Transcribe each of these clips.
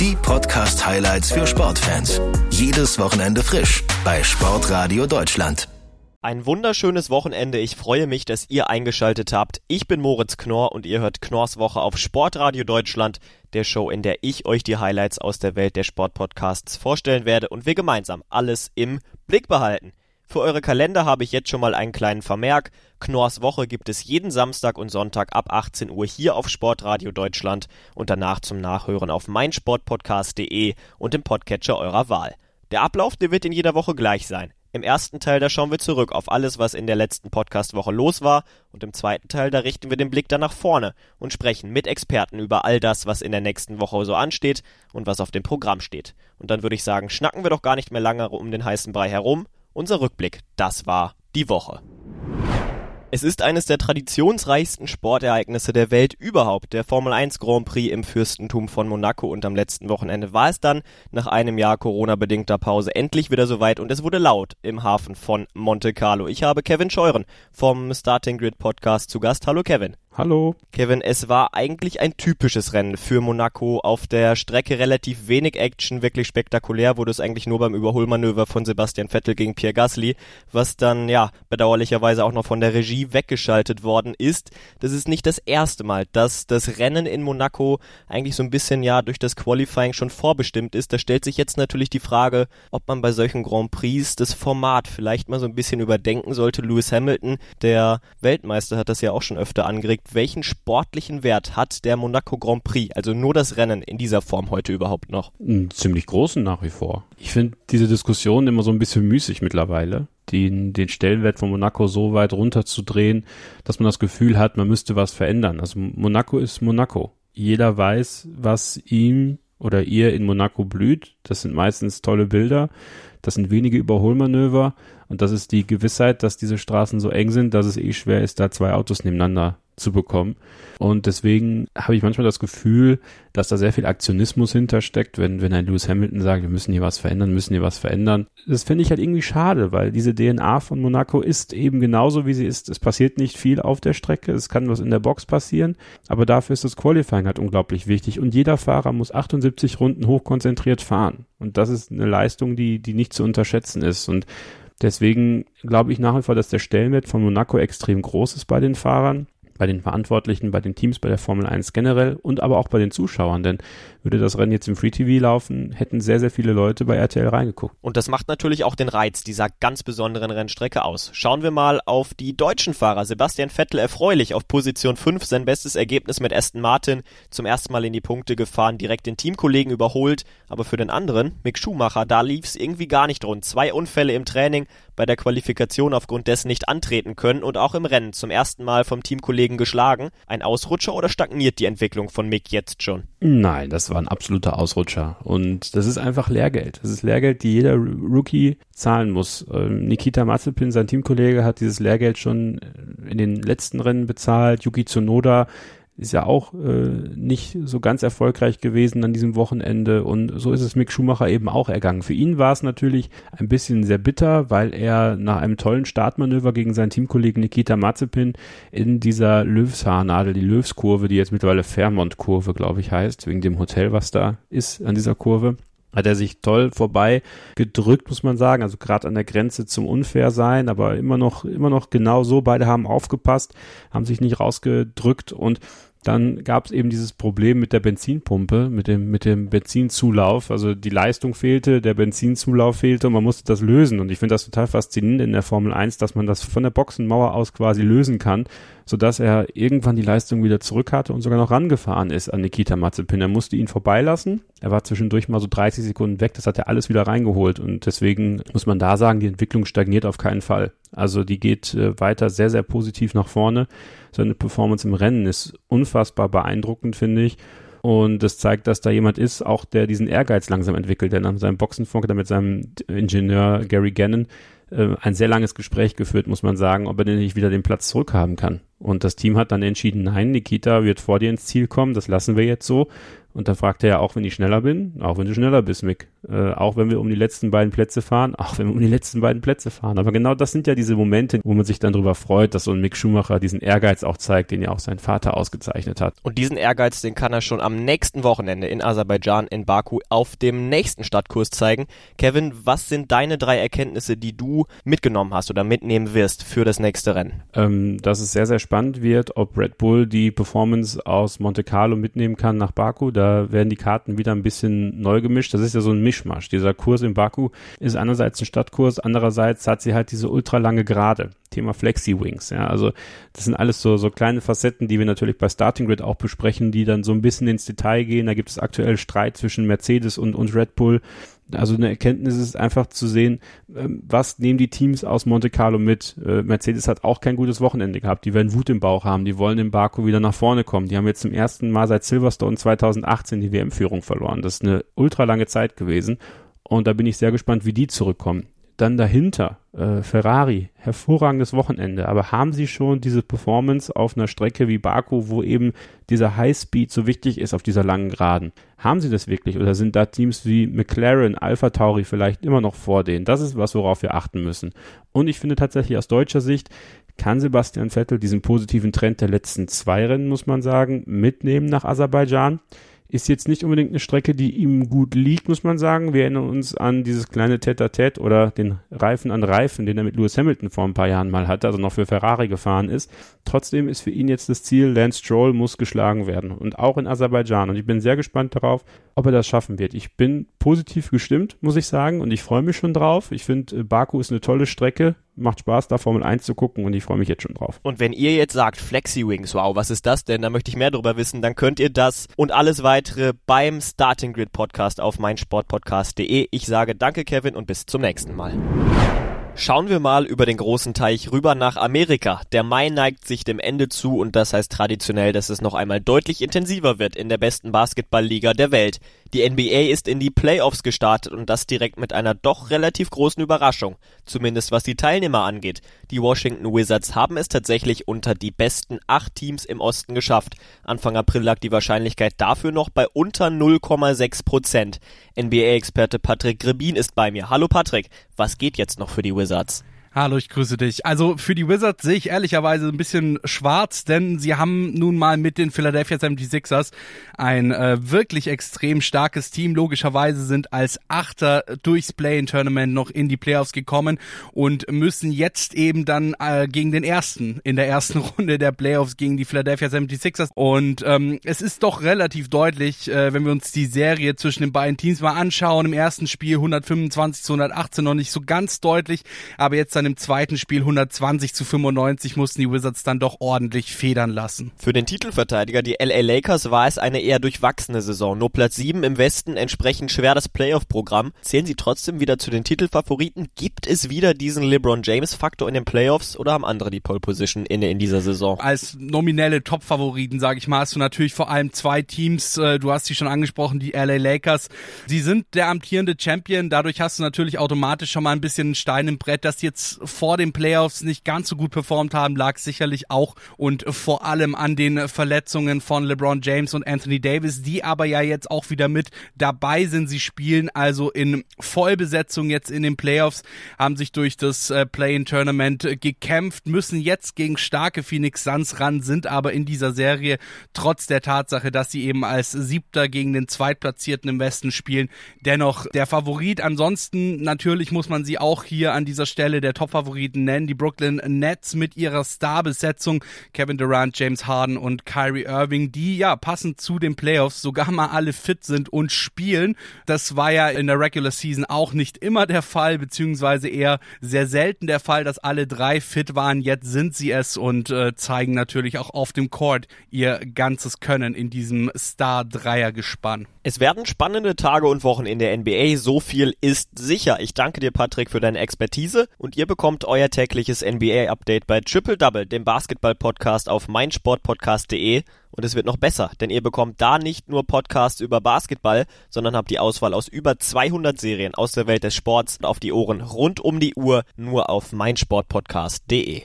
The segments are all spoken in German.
Die Podcast-Highlights für Sportfans. Jedes Wochenende frisch bei Sportradio Deutschland. Ein wunderschönes Wochenende. Ich freue mich, dass ihr eingeschaltet habt. Ich bin Moritz Knorr und ihr hört Knorrs Woche auf Sportradio Deutschland, der Show, in der ich euch die Highlights aus der Welt der Sportpodcasts vorstellen werde und wir gemeinsam alles im Blick behalten. Für eure Kalender habe ich jetzt schon mal einen kleinen Vermerk. Knorrs Woche gibt es jeden Samstag und Sonntag ab 18 Uhr hier auf Sportradio Deutschland und danach zum Nachhören auf meinsportpodcast.de und im Podcatcher eurer Wahl. Der Ablauf, der wird in jeder Woche gleich sein. Im ersten Teil, da schauen wir zurück auf alles, was in der letzten Podcast-Woche los war. Und im zweiten Teil, da richten wir den Blick dann nach vorne und sprechen mit Experten über all das, was in der nächsten Woche so ansteht und was auf dem Programm steht. Und dann würde ich sagen, schnacken wir doch gar nicht mehr lange um den heißen Brei herum. Unser Rückblick, das war die Woche. Es ist eines der traditionsreichsten Sportereignisse der Welt überhaupt, der Formel 1 Grand Prix im Fürstentum von Monaco und am letzten Wochenende war es dann nach einem Jahr Corona-bedingter Pause endlich wieder soweit und es wurde laut im Hafen von Monte Carlo. Ich habe Kevin Scheuren vom Starting Grid Podcast zu Gast. Hallo Kevin. Hallo. Kevin, es war eigentlich ein typisches Rennen für Monaco. Auf der Strecke relativ wenig Action, wirklich spektakulär wurde es eigentlich nur beim Überholmanöver von Sebastian Vettel gegen Pierre Gasly, was dann ja bedauerlicherweise auch noch von der Regie weggeschaltet worden ist. Das ist nicht das erste Mal, dass das Rennen in Monaco eigentlich so ein bisschen ja durch das Qualifying schon vorbestimmt ist. Da stellt sich jetzt natürlich die Frage, ob man bei solchen Grand Prix das Format vielleicht mal so ein bisschen überdenken sollte. Lewis Hamilton, der Weltmeister, hat das ja auch schon öfter angeregt welchen sportlichen Wert hat der Monaco Grand Prix, also nur das Rennen in dieser Form heute überhaupt noch? Einen ziemlich großen nach wie vor. Ich finde diese Diskussion immer so ein bisschen müßig mittlerweile, den, den Stellenwert von Monaco so weit runterzudrehen, dass man das Gefühl hat, man müsste was verändern. Also Monaco ist Monaco. Jeder weiß, was ihm oder ihr in Monaco blüht. Das sind meistens tolle Bilder. Das sind wenige Überholmanöver. Und das ist die Gewissheit, dass diese Straßen so eng sind, dass es eh schwer ist, da zwei Autos nebeneinander zu bekommen. Und deswegen habe ich manchmal das Gefühl, dass da sehr viel Aktionismus hintersteckt, wenn, wenn ein Lewis Hamilton sagt, wir müssen hier was verändern, müssen hier was verändern. Das finde ich halt irgendwie schade, weil diese DNA von Monaco ist eben genauso, wie sie ist. Es passiert nicht viel auf der Strecke, es kann was in der Box passieren, aber dafür ist das Qualifying halt unglaublich wichtig. Und jeder Fahrer muss 78 Runden hochkonzentriert fahren. Und das ist eine Leistung, die, die nicht zu unterschätzen ist. Und deswegen glaube ich nach wie vor, dass der Stellenwert von Monaco extrem groß ist bei den Fahrern bei den Verantwortlichen, bei den Teams, bei der Formel 1 generell und aber auch bei den Zuschauern, denn würde das Rennen jetzt im Free TV laufen, hätten sehr, sehr viele Leute bei RTL reingeguckt. Und das macht natürlich auch den Reiz dieser ganz besonderen Rennstrecke aus. Schauen wir mal auf die deutschen Fahrer. Sebastian Vettel erfreulich auf Position 5, sein bestes Ergebnis mit Aston Martin, zum ersten Mal in die Punkte gefahren, direkt den Teamkollegen überholt, aber für den anderen, Mick Schumacher, da lief es irgendwie gar nicht rund. Zwei Unfälle im Training, bei der Qualifikation aufgrund dessen nicht antreten können und auch im Rennen zum ersten Mal vom Teamkollegen geschlagen. Ein Ausrutscher oder stagniert die Entwicklung von Mick jetzt schon? Nein, das war ein absoluter Ausrutscher. Und das ist einfach Lehrgeld. Das ist Lehrgeld, die jeder Rookie zahlen muss. Ähm, Nikita Mazepin, sein Teamkollege, hat dieses Lehrgeld schon in den letzten Rennen bezahlt. Yuki Tsunoda ist ja auch äh, nicht so ganz erfolgreich gewesen an diesem Wochenende und so ist es Mick Schumacher eben auch ergangen. Für ihn war es natürlich ein bisschen sehr bitter, weil er nach einem tollen Startmanöver gegen seinen Teamkollegen Nikita Mazepin in dieser Löwshaarnadel, die Löwskurve, die jetzt mittlerweile Fairmont-Kurve, glaube ich, heißt, wegen dem Hotel, was da ist an dieser Kurve, hat er sich toll vorbei gedrückt, muss man sagen. Also gerade an der Grenze zum Unfairsein, aber immer noch, immer noch genau so. Beide haben aufgepasst, haben sich nicht rausgedrückt und dann gab es eben dieses Problem mit der Benzinpumpe, mit dem, mit dem Benzinzulauf. Also die Leistung fehlte, der Benzinzulauf fehlte und man musste das lösen. Und ich finde das total faszinierend in der Formel 1, dass man das von der Boxenmauer aus quasi lösen kann, sodass er irgendwann die Leistung wieder zurück hatte und sogar noch rangefahren ist an Nikita Mazepin. Er musste ihn vorbeilassen. Er war zwischendurch mal so 30 Sekunden weg. Das hat er alles wieder reingeholt. Und deswegen muss man da sagen, die Entwicklung stagniert auf keinen Fall. Also die geht äh, weiter sehr, sehr positiv nach vorne. Seine Performance im Rennen ist unfassbar beeindruckend, finde ich. Und das zeigt, dass da jemand ist, auch der diesen Ehrgeiz langsam entwickelt. Denn nach seinem Boxenfunk da mit seinem Ingenieur Gary Gannon äh, ein sehr langes Gespräch geführt, muss man sagen, ob er denn nicht wieder den Platz zurückhaben kann. Und das Team hat dann entschieden, nein, Nikita wird vor dir ins Ziel kommen, das lassen wir jetzt so. Und dann fragt er ja auch, wenn ich schneller bin, auch wenn du schneller bist, Mick. Äh, auch wenn wir um die letzten beiden Plätze fahren, auch wenn wir um die letzten beiden Plätze fahren. Aber genau das sind ja diese Momente, wo man sich dann darüber freut, dass so ein Mick Schumacher diesen Ehrgeiz auch zeigt, den ja auch sein Vater ausgezeichnet hat. Und diesen Ehrgeiz, den kann er schon am nächsten Wochenende in Aserbaidschan in Baku auf dem nächsten Stadtkurs zeigen. Kevin, was sind deine drei Erkenntnisse, die du mitgenommen hast oder mitnehmen wirst für das nächste Rennen? Ähm, dass es sehr, sehr spannend wird, ob Red Bull die Performance aus Monte Carlo mitnehmen kann nach Baku. Da da werden die Karten wieder ein bisschen neu gemischt. Das ist ja so ein Mischmasch. Dieser Kurs in Baku ist einerseits ein Stadtkurs, andererseits hat sie halt diese ultralange Gerade. Thema Flexi-Wings. Ja, also das sind alles so, so kleine Facetten, die wir natürlich bei Starting Grid auch besprechen, die dann so ein bisschen ins Detail gehen. Da gibt es aktuell Streit zwischen Mercedes und, und Red Bull. Also eine Erkenntnis ist einfach zu sehen, ähm, was nehmen die Teams aus Monte Carlo mit. Äh, Mercedes hat auch kein gutes Wochenende gehabt. Die werden Wut im Bauch haben. Die wollen in Baku wieder nach vorne kommen. Die haben jetzt zum ersten Mal seit Silverstone 2018 die WM-Führung verloren. Das ist eine ultra lange Zeit gewesen. Und da bin ich sehr gespannt, wie die zurückkommen. Dann dahinter, äh, Ferrari, hervorragendes Wochenende, aber haben sie schon diese Performance auf einer Strecke wie Baku, wo eben dieser Highspeed so wichtig ist auf dieser langen Geraden? Haben sie das wirklich oder sind da Teams wie McLaren, Alpha Tauri vielleicht immer noch vor denen? Das ist was, worauf wir achten müssen. Und ich finde tatsächlich aus deutscher Sicht, kann Sebastian Vettel diesen positiven Trend der letzten zwei Rennen, muss man sagen, mitnehmen nach Aserbaidschan. Ist jetzt nicht unbedingt eine Strecke, die ihm gut liegt, muss man sagen. Wir erinnern uns an dieses kleine Tete-a-Tete oder den Reifen an Reifen, den er mit Lewis Hamilton vor ein paar Jahren mal hatte, also noch für Ferrari gefahren ist. Trotzdem ist für ihn jetzt das Ziel, Lance Stroll muss geschlagen werden und auch in Aserbaidschan. Und ich bin sehr gespannt darauf, ob er das schaffen wird. Ich bin positiv gestimmt, muss ich sagen, und ich freue mich schon drauf. Ich finde, äh, Baku ist eine tolle Strecke macht Spaß, da Formel 1 zu gucken und ich freue mich jetzt schon drauf. Und wenn ihr jetzt sagt, Flexi Wings, wow, was ist das denn? Da möchte ich mehr darüber wissen, dann könnt ihr das und alles weitere beim Starting Grid Podcast auf meinsportpodcast.de. Ich sage danke, Kevin, und bis zum nächsten Mal. Schauen wir mal über den großen Teich rüber nach Amerika. Der Mai neigt sich dem Ende zu und das heißt traditionell, dass es noch einmal deutlich intensiver wird in der besten Basketballliga der Welt. Die NBA ist in die Playoffs gestartet und das direkt mit einer doch relativ großen Überraschung, zumindest was die Teilnehmer angeht. Die Washington Wizards haben es tatsächlich unter die besten acht Teams im Osten geschafft. Anfang April lag die Wahrscheinlichkeit dafür noch bei unter 0,6 Prozent. NBA-Experte Patrick Grebin ist bei mir. Hallo Patrick, was geht jetzt noch für die Wizards? Hallo, ich grüße dich. Also für die Wizards sehe ich ehrlicherweise ein bisschen schwarz, denn sie haben nun mal mit den Philadelphia 76ers ein äh, wirklich extrem starkes Team. Logischerweise sind als Achter durchs Play-in-Tournament noch in die Playoffs gekommen und müssen jetzt eben dann äh, gegen den Ersten in der ersten Runde der Playoffs gegen die Philadelphia 76ers. Und ähm, es ist doch relativ deutlich, äh, wenn wir uns die Serie zwischen den beiden Teams mal anschauen. Im ersten Spiel 125 zu 118 noch nicht so ganz deutlich, aber jetzt dann dann im zweiten Spiel 120 zu 95 mussten die Wizards dann doch ordentlich federn lassen. Für den Titelverteidiger, die LA Lakers, war es eine eher durchwachsene Saison. Nur Platz 7 im Westen, entsprechend schwer das Playoff-Programm. Zählen sie trotzdem wieder zu den Titelfavoriten? Gibt es wieder diesen LeBron James-Faktor in den Playoffs oder haben andere die Pole Position inne in dieser Saison? Als nominelle Top-Favoriten, sage ich mal, hast du natürlich vor allem zwei Teams. Äh, du hast sie schon angesprochen, die LA Lakers. Sie sind der amtierende Champion. Dadurch hast du natürlich automatisch schon mal ein bisschen einen Stein im Brett, dass jetzt vor den Playoffs nicht ganz so gut performt haben, lag sicherlich auch und vor allem an den Verletzungen von LeBron James und Anthony Davis, die aber ja jetzt auch wieder mit dabei sind. Sie spielen also in Vollbesetzung jetzt in den Playoffs, haben sich durch das äh, Play-in-Tournament gekämpft, müssen jetzt gegen starke Phoenix Suns ran, sind aber in dieser Serie trotz der Tatsache, dass sie eben als Siebter gegen den Zweitplatzierten im Westen spielen, dennoch der Favorit. Ansonsten natürlich muss man sie auch hier an dieser Stelle der Top-Favoriten nennen. Die Brooklyn Nets mit ihrer Starbesetzung Kevin Durant, James Harden und Kyrie Irving, die ja passend zu den Playoffs sogar mal alle fit sind und spielen. Das war ja in der Regular Season auch nicht immer der Fall, beziehungsweise eher sehr selten der Fall, dass alle drei fit waren. Jetzt sind sie es und äh, zeigen natürlich auch auf dem Court ihr ganzes Können in diesem Star-Dreier-Gespann. Es werden spannende Tage und Wochen in der NBA. So viel ist sicher. Ich danke dir, Patrick, für deine Expertise und ihr bekommt euer tägliches NBA-Update bei Triple Double, dem Basketball-Podcast auf meinsportpodcast.de. Und es wird noch besser, denn ihr bekommt da nicht nur Podcasts über Basketball, sondern habt die Auswahl aus über 200 Serien aus der Welt des Sports auf die Ohren rund um die Uhr nur auf meinsportpodcast.de.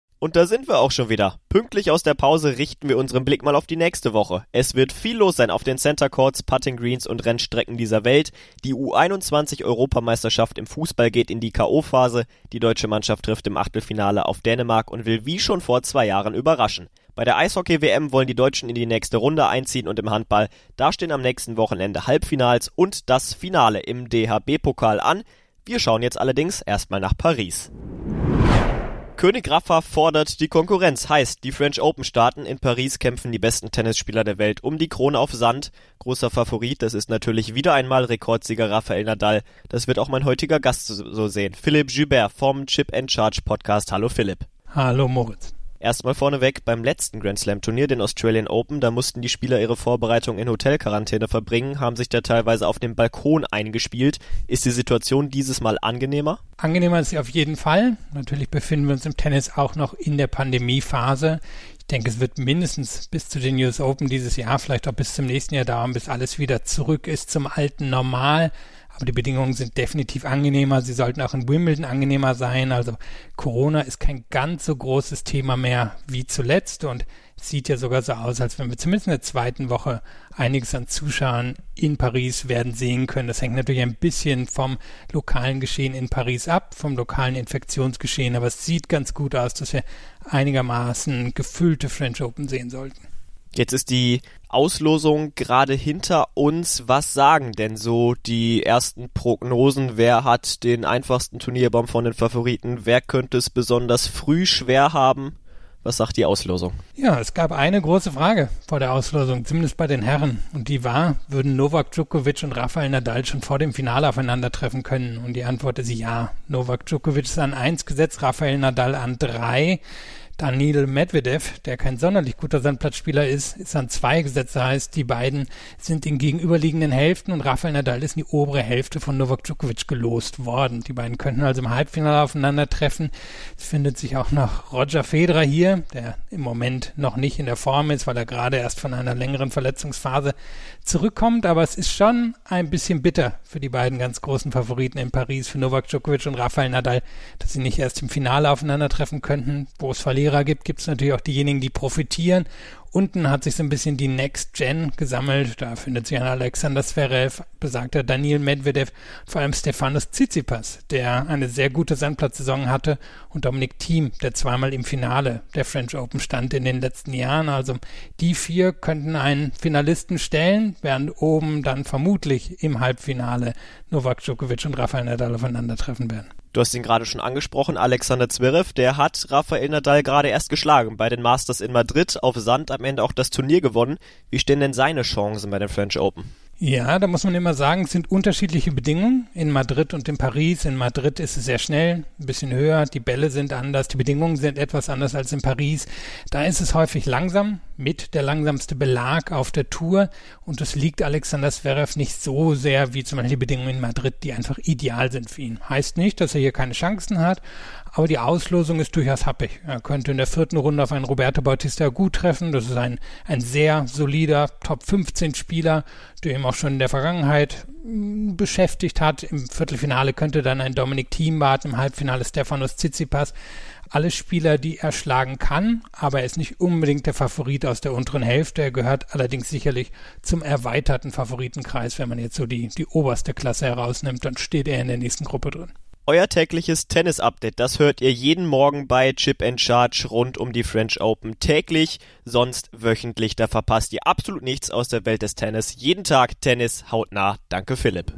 Und da sind wir auch schon wieder. Pünktlich aus der Pause richten wir unseren Blick mal auf die nächste Woche. Es wird viel los sein auf den Center Courts, Putting Greens und Rennstrecken dieser Welt. Die U21 Europameisterschaft im Fußball geht in die KO-Phase. Die deutsche Mannschaft trifft im Achtelfinale auf Dänemark und will wie schon vor zwei Jahren überraschen. Bei der Eishockey-WM wollen die Deutschen in die nächste Runde einziehen und im Handball, da stehen am nächsten Wochenende Halbfinals und das Finale im DHB-Pokal an. Wir schauen jetzt allerdings erstmal nach Paris. König Rafa fordert die Konkurrenz. Heißt, die French Open starten. In Paris kämpfen die besten Tennisspieler der Welt um die Krone auf Sand. Großer Favorit, das ist natürlich wieder einmal Rekordsieger Rafael Nadal. Das wird auch mein heutiger Gast so sehen. Philipp Joubert vom Chip and Charge Podcast. Hallo Philipp. Hallo Moritz. Erstmal vorneweg beim letzten Grand Slam Turnier, den Australian Open, da mussten die Spieler ihre Vorbereitung in Hotelquarantäne verbringen, haben sich da teilweise auf dem Balkon eingespielt. Ist die Situation dieses Mal angenehmer? Angenehmer ist sie auf jeden Fall. Natürlich befinden wir uns im Tennis auch noch in der Pandemiephase. Ich denke, es wird mindestens bis zu den US Open dieses Jahr, vielleicht auch bis zum nächsten Jahr dauern, bis alles wieder zurück ist zum alten Normal. Aber die Bedingungen sind definitiv angenehmer. Sie sollten auch in Wimbledon angenehmer sein. Also Corona ist kein ganz so großes Thema mehr wie zuletzt und sieht ja sogar so aus, als wenn wir zumindest in der zweiten Woche einiges an Zuschauern in Paris werden sehen können. Das hängt natürlich ein bisschen vom lokalen Geschehen in Paris ab, vom lokalen Infektionsgeschehen, aber es sieht ganz gut aus, dass wir einigermaßen gefüllte French Open sehen sollten. Jetzt ist die Auslosung gerade hinter uns. Was sagen denn so die ersten Prognosen? Wer hat den einfachsten Turnierbaum von den Favoriten? Wer könnte es besonders früh schwer haben? Was sagt die Auslosung? Ja, es gab eine große Frage vor der Auslosung, zumindest bei den Herren. Und die war, würden Novak Djokovic und Rafael Nadal schon vor dem Finale aufeinandertreffen können? Und die Antwort ist ja. Novak Djokovic ist an eins gesetzt, Rafael Nadal an drei. Danil Medvedev, der kein sonderlich guter Sandplatzspieler ist, ist an zwei gesetzt. Das heißt, die beiden sind in gegenüberliegenden Hälften und Rafael Nadal ist in die obere Hälfte von Novak Djokovic gelost worden. Die beiden könnten also im Halbfinale aufeinandertreffen. Es findet sich auch noch Roger Federer hier, der im Moment noch nicht in der Form ist, weil er gerade erst von einer längeren Verletzungsphase zurückkommt. Aber es ist schon ein bisschen bitter für die beiden ganz großen Favoriten in Paris, für Novak Djokovic und Rafael Nadal, dass sie nicht erst im Finale aufeinandertreffen könnten, wo es Verlierer Verlierer gibt, gibt es natürlich auch diejenigen, die profitieren. Unten hat sich so ein bisschen die Next Gen gesammelt. Da findet sich ein Alexander Zverev, besagter Daniel Medvedev, vor allem Stefanos Tsitsipas, der eine sehr gute Sandplatzsaison hatte und Dominik Thiem, der zweimal im Finale der French Open stand in den letzten Jahren. Also die vier könnten einen Finalisten stellen, während oben dann vermutlich im Halbfinale Novak Djokovic und Rafael Nadal aufeinandertreffen werden. Du hast ihn gerade schon angesprochen, Alexander Zverev, der hat Rafael Nadal gerade erst geschlagen bei den Masters in Madrid auf Sand am Ende auch das Turnier gewonnen. Wie stehen denn seine Chancen bei den French Open? Ja, da muss man immer sagen, es sind unterschiedliche Bedingungen in Madrid und in Paris. In Madrid ist es sehr schnell, ein bisschen höher, die Bälle sind anders, die Bedingungen sind etwas anders als in Paris. Da ist es häufig langsam, mit der langsamste Belag auf der Tour und das liegt Alexander Zverev nicht so sehr wie zum Beispiel die Bedingungen in Madrid, die einfach ideal sind für ihn. Heißt nicht, dass er hier keine Chancen hat, aber die Auslosung ist durchaus happig. Er könnte in der vierten Runde auf einen Roberto Bautista gut treffen. Das ist ein, ein sehr solider Top 15 Spieler, der ihm auch schon in der Vergangenheit hm, beschäftigt hat. Im Viertelfinale könnte dann ein Dominik Thiem warten, im Halbfinale Stefanos Tsitsipas. Alle Spieler, die er schlagen kann, aber er ist nicht unbedingt der Favorit aus der unteren Hälfte. Er gehört allerdings sicherlich zum erweiterten Favoritenkreis. Wenn man jetzt so die, die oberste Klasse herausnimmt, dann steht er in der nächsten Gruppe drin. Euer tägliches Tennis-Update, das hört ihr jeden Morgen bei Chip and Charge rund um die French Open täglich, sonst wöchentlich. Da verpasst ihr absolut nichts aus der Welt des Tennis. Jeden Tag Tennis hautnah. Danke Philipp.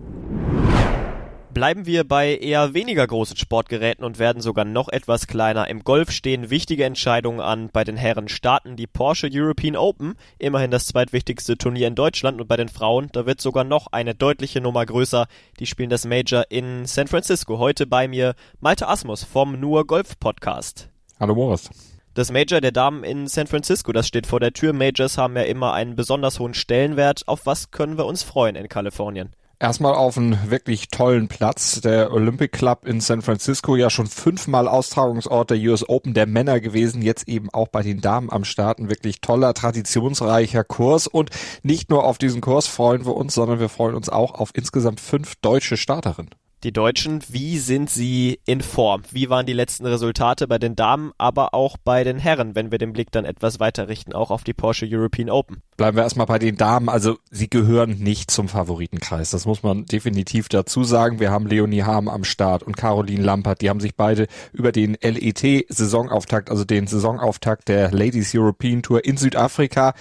Bleiben wir bei eher weniger großen Sportgeräten und werden sogar noch etwas kleiner. Im Golf stehen wichtige Entscheidungen an. Bei den Herren starten die Porsche European Open, immerhin das zweitwichtigste Turnier in Deutschland und bei den Frauen, da wird sogar noch eine deutliche Nummer größer. Die spielen das Major in San Francisco. Heute bei mir Malte Asmus vom Nur Golf Podcast. Hallo Boris. Das Major der Damen in San Francisco, das steht vor der Tür. Majors haben ja immer einen besonders hohen Stellenwert. Auf was können wir uns freuen in Kalifornien? Erstmal auf einen wirklich tollen Platz. Der Olympic Club in San Francisco, ja schon fünfmal Austragungsort der US Open der Männer gewesen, jetzt eben auch bei den Damen am Start. Ein wirklich toller, traditionsreicher Kurs. Und nicht nur auf diesen Kurs freuen wir uns, sondern wir freuen uns auch auf insgesamt fünf deutsche Starterinnen die Deutschen, wie sind sie in Form? Wie waren die letzten Resultate bei den Damen, aber auch bei den Herren, wenn wir den Blick dann etwas weiter richten, auch auf die Porsche European Open? Bleiben wir erstmal bei den Damen. Also sie gehören nicht zum Favoritenkreis. Das muss man definitiv dazu sagen. Wir haben Leonie Harm am Start und Caroline Lampert. Die haben sich beide über den LET-Saisonauftakt, also den Saisonauftakt der Ladies European Tour in Südafrika,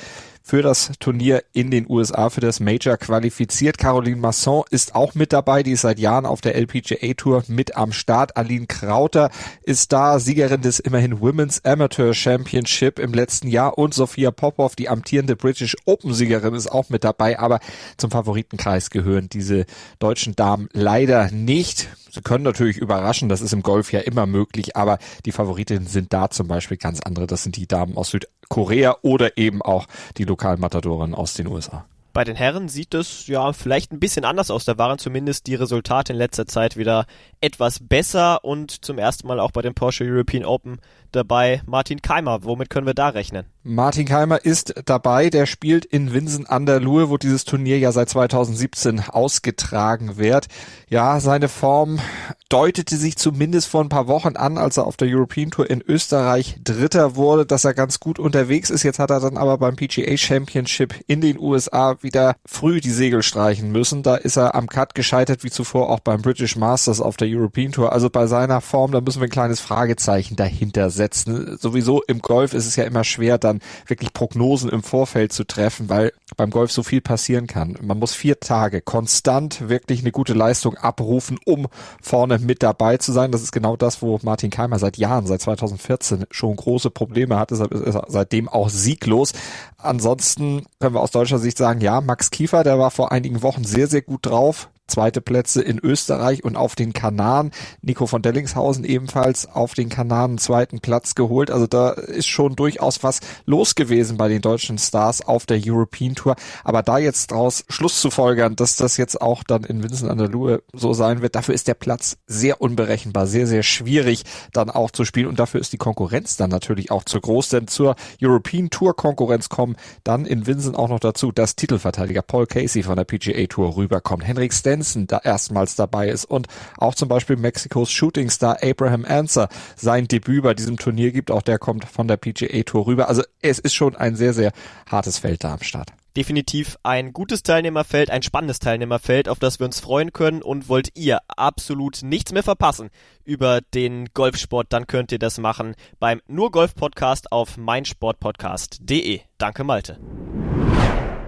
für das Turnier in den USA für das Major qualifiziert. Caroline Masson ist auch mit dabei, die ist seit Jahren auf der LPGA Tour mit am Start. Aline Krauter ist da, Siegerin des immerhin Women's Amateur Championship im letzten Jahr und Sophia Popov, die amtierende British Open Siegerin, ist auch mit dabei, aber zum Favoritenkreis gehören diese deutschen Damen leider nicht. Sie können natürlich überraschen, das ist im Golf ja immer möglich, aber die Favoritinnen sind da zum Beispiel ganz andere. Das sind die Damen aus Südkorea oder eben auch die Lokalmatadoren aus den USA. Bei den Herren sieht es ja vielleicht ein bisschen anders aus. Da waren zumindest die Resultate in letzter Zeit wieder etwas besser und zum ersten Mal auch bei den Porsche European Open dabei Martin Keimer. Womit können wir da rechnen? Martin Keimer ist dabei. Der spielt in Winsen an der Luhe, wo dieses Turnier ja seit 2017 ausgetragen wird. Ja, seine Form deutete sich zumindest vor ein paar Wochen an, als er auf der European Tour in Österreich Dritter wurde, dass er ganz gut unterwegs ist. Jetzt hat er dann aber beim PGA Championship in den USA wieder früh die Segel streichen müssen. Da ist er am Cut gescheitert, wie zuvor auch beim British Masters auf der European Tour. Also bei seiner Form, da müssen wir ein kleines Fragezeichen dahinter setzen. Sowieso im Golf ist es ja immer schwer, dann wirklich Prognosen im Vorfeld zu treffen, weil beim Golf so viel passieren kann. Man muss vier Tage konstant wirklich eine gute Leistung abrufen, um vorne mit dabei zu sein. Das ist genau das, wo Martin Keimer seit Jahren, seit 2014 schon große Probleme hat. Deshalb ist er seitdem auch sieglos. Ansonsten können wir aus deutscher Sicht sagen, ja, Max Kiefer, der war vor einigen Wochen sehr, sehr gut drauf zweite Plätze in Österreich und auf den Kanaren. Nico von Dellingshausen ebenfalls auf den Kanaren zweiten Platz geholt. Also da ist schon durchaus was los gewesen bei den deutschen Stars auf der European Tour. Aber da jetzt draus Schluss zu folgern, dass das jetzt auch dann in Vincent an der Luhe so sein wird, dafür ist der Platz sehr unberechenbar, sehr, sehr schwierig dann auch zu spielen und dafür ist die Konkurrenz dann natürlich auch zu groß, denn zur European Tour Konkurrenz kommen dann in Vincent auch noch dazu, dass Titelverteidiger Paul Casey von der PGA Tour rüberkommt. Henrik Stenz Jensen da erstmals dabei ist und auch zum Beispiel Mexikos Shootingstar Abraham Answer sein Debüt bei diesem Turnier gibt. Auch der kommt von der PGA Tour rüber. Also es ist schon ein sehr, sehr hartes Feld da am Start definitiv ein gutes Teilnehmerfeld, ein spannendes Teilnehmerfeld, auf das wir uns freuen können. Und wollt ihr absolut nichts mehr verpassen über den Golfsport, dann könnt ihr das machen beim Nur Golf Podcast auf meinsportpodcast.de. Danke, Malte.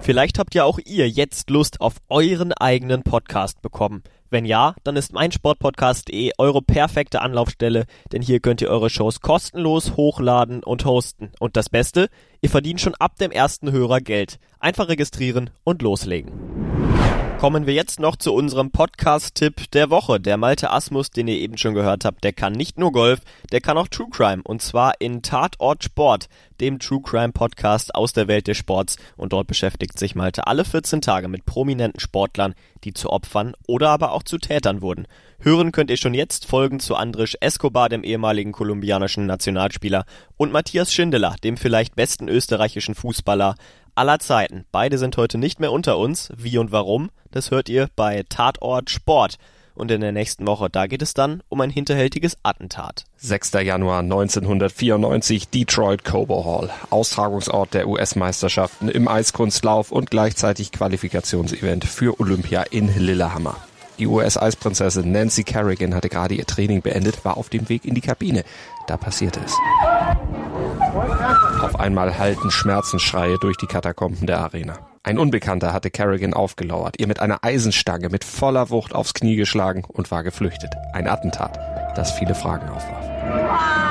Vielleicht habt ja auch ihr jetzt Lust auf euren eigenen Podcast bekommen. Wenn ja, dann ist meinsportpodcast.de eure perfekte Anlaufstelle, denn hier könnt ihr eure Shows kostenlos hochladen und hosten. Und das Beste, ihr verdient schon ab dem ersten Hörer Geld. Einfach registrieren und loslegen. Kommen wir jetzt noch zu unserem Podcast-Tipp der Woche. Der Malte Asmus, den ihr eben schon gehört habt, der kann nicht nur Golf, der kann auch True Crime. Und zwar in Tatort Sport, dem True Crime Podcast aus der Welt des Sports. Und dort beschäftigt sich Malte alle 14 Tage mit prominenten Sportlern, die zu Opfern oder aber auch zu Tätern wurden. Hören könnt ihr schon jetzt Folgen zu Andrisch Escobar, dem ehemaligen kolumbianischen Nationalspieler, und Matthias Schindeler, dem vielleicht besten österreichischen Fußballer aller Zeiten. Beide sind heute nicht mehr unter uns. Wie und warum? Das hört ihr bei Tatort Sport. Und in der nächsten Woche, da geht es dann um ein hinterhältiges Attentat. 6. Januar 1994, Detroit Cobo Hall, Austragungsort der US-Meisterschaften im Eiskunstlauf und gleichzeitig Qualifikationsevent für Olympia in Lillehammer. Die US-Eisprinzessin Nancy Kerrigan hatte gerade ihr Training beendet, war auf dem Weg in die Kabine. Da passierte es. Auf einmal hallten Schmerzensschreie durch die Katakomben der Arena. Ein Unbekannter hatte Kerrigan aufgelauert, ihr mit einer Eisenstange mit voller Wucht aufs Knie geschlagen und war geflüchtet. Ein Attentat, das viele Fragen aufwarf.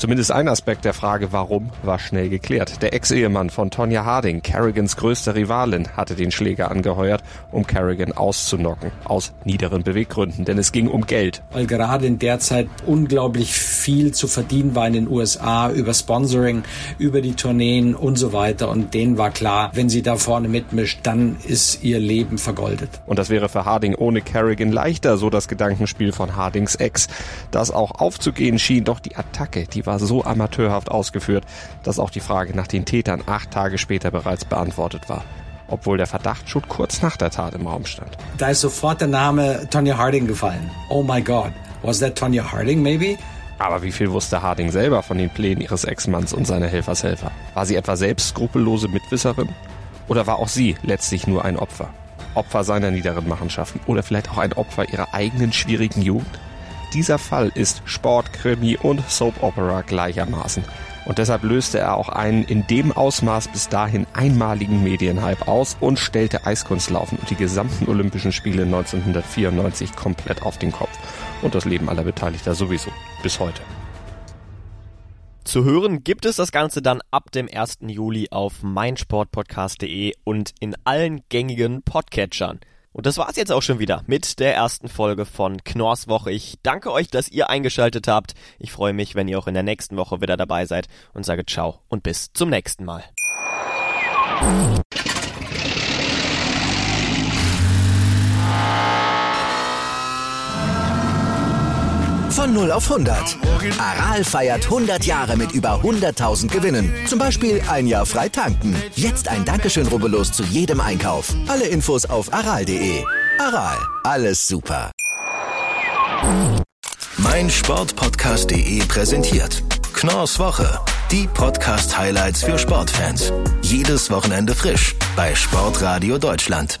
Zumindest ein Aspekt der Frage warum war schnell geklärt. Der Ex-Ehemann von Tonya Harding, Kerrigans größte Rivalin, hatte den Schläger angeheuert, um Kerrigan auszunocken. Aus niederen Beweggründen, denn es ging um Geld. Weil gerade in der Zeit unglaublich viel zu verdienen war in den USA über Sponsoring, über die Tourneen und so weiter. Und denen war klar, wenn sie da vorne mitmischt, dann ist ihr Leben vergoldet. Und das wäre für Harding ohne Kerrigan leichter, so das Gedankenspiel von Hardings Ex. Das auch aufzugehen schien, doch die Attacke, die war war so amateurhaft ausgeführt, dass auch die Frage nach den Tätern acht Tage später bereits beantwortet war. Obwohl der Verdacht schon kurz nach der Tat im Raum stand. Da ist sofort der Name Tonya Harding gefallen. Oh my God. Was that Tonya Harding maybe? Aber wie viel wusste Harding selber von den Plänen ihres Ex-Manns und seiner Helfershelfer? War sie etwa selbst skrupellose Mitwisserin? Oder war auch sie letztlich nur ein Opfer? Opfer seiner niederen Machenschaften oder vielleicht auch ein Opfer ihrer eigenen schwierigen Jugend? Dieser Fall ist Sport, Krimi und Soap Opera gleichermaßen. Und deshalb löste er auch einen in dem Ausmaß bis dahin einmaligen Medienhype aus und stellte Eiskunstlaufen und die gesamten Olympischen Spiele 1994 komplett auf den Kopf. Und das Leben aller Beteiligter sowieso. Bis heute. Zu hören gibt es das Ganze dann ab dem 1. Juli auf meinsportpodcast.de und in allen gängigen Podcatchern. Und das war's jetzt auch schon wieder mit der ersten Folge von Knorrs Woche. Ich danke euch, dass ihr eingeschaltet habt. Ich freue mich, wenn ihr auch in der nächsten Woche wieder dabei seid und sage ciao und bis zum nächsten Mal. Von 0 auf 100. Aral feiert 100 Jahre mit über 100.000 Gewinnen. Zum Beispiel ein Jahr frei tanken. Jetzt ein Dankeschön, rubbellos zu jedem Einkauf. Alle Infos auf aral.de. Aral, alles super. Mein Sportpodcast.de präsentiert Knorrs Woche. Die Podcast-Highlights für Sportfans. Jedes Wochenende frisch bei Sportradio Deutschland.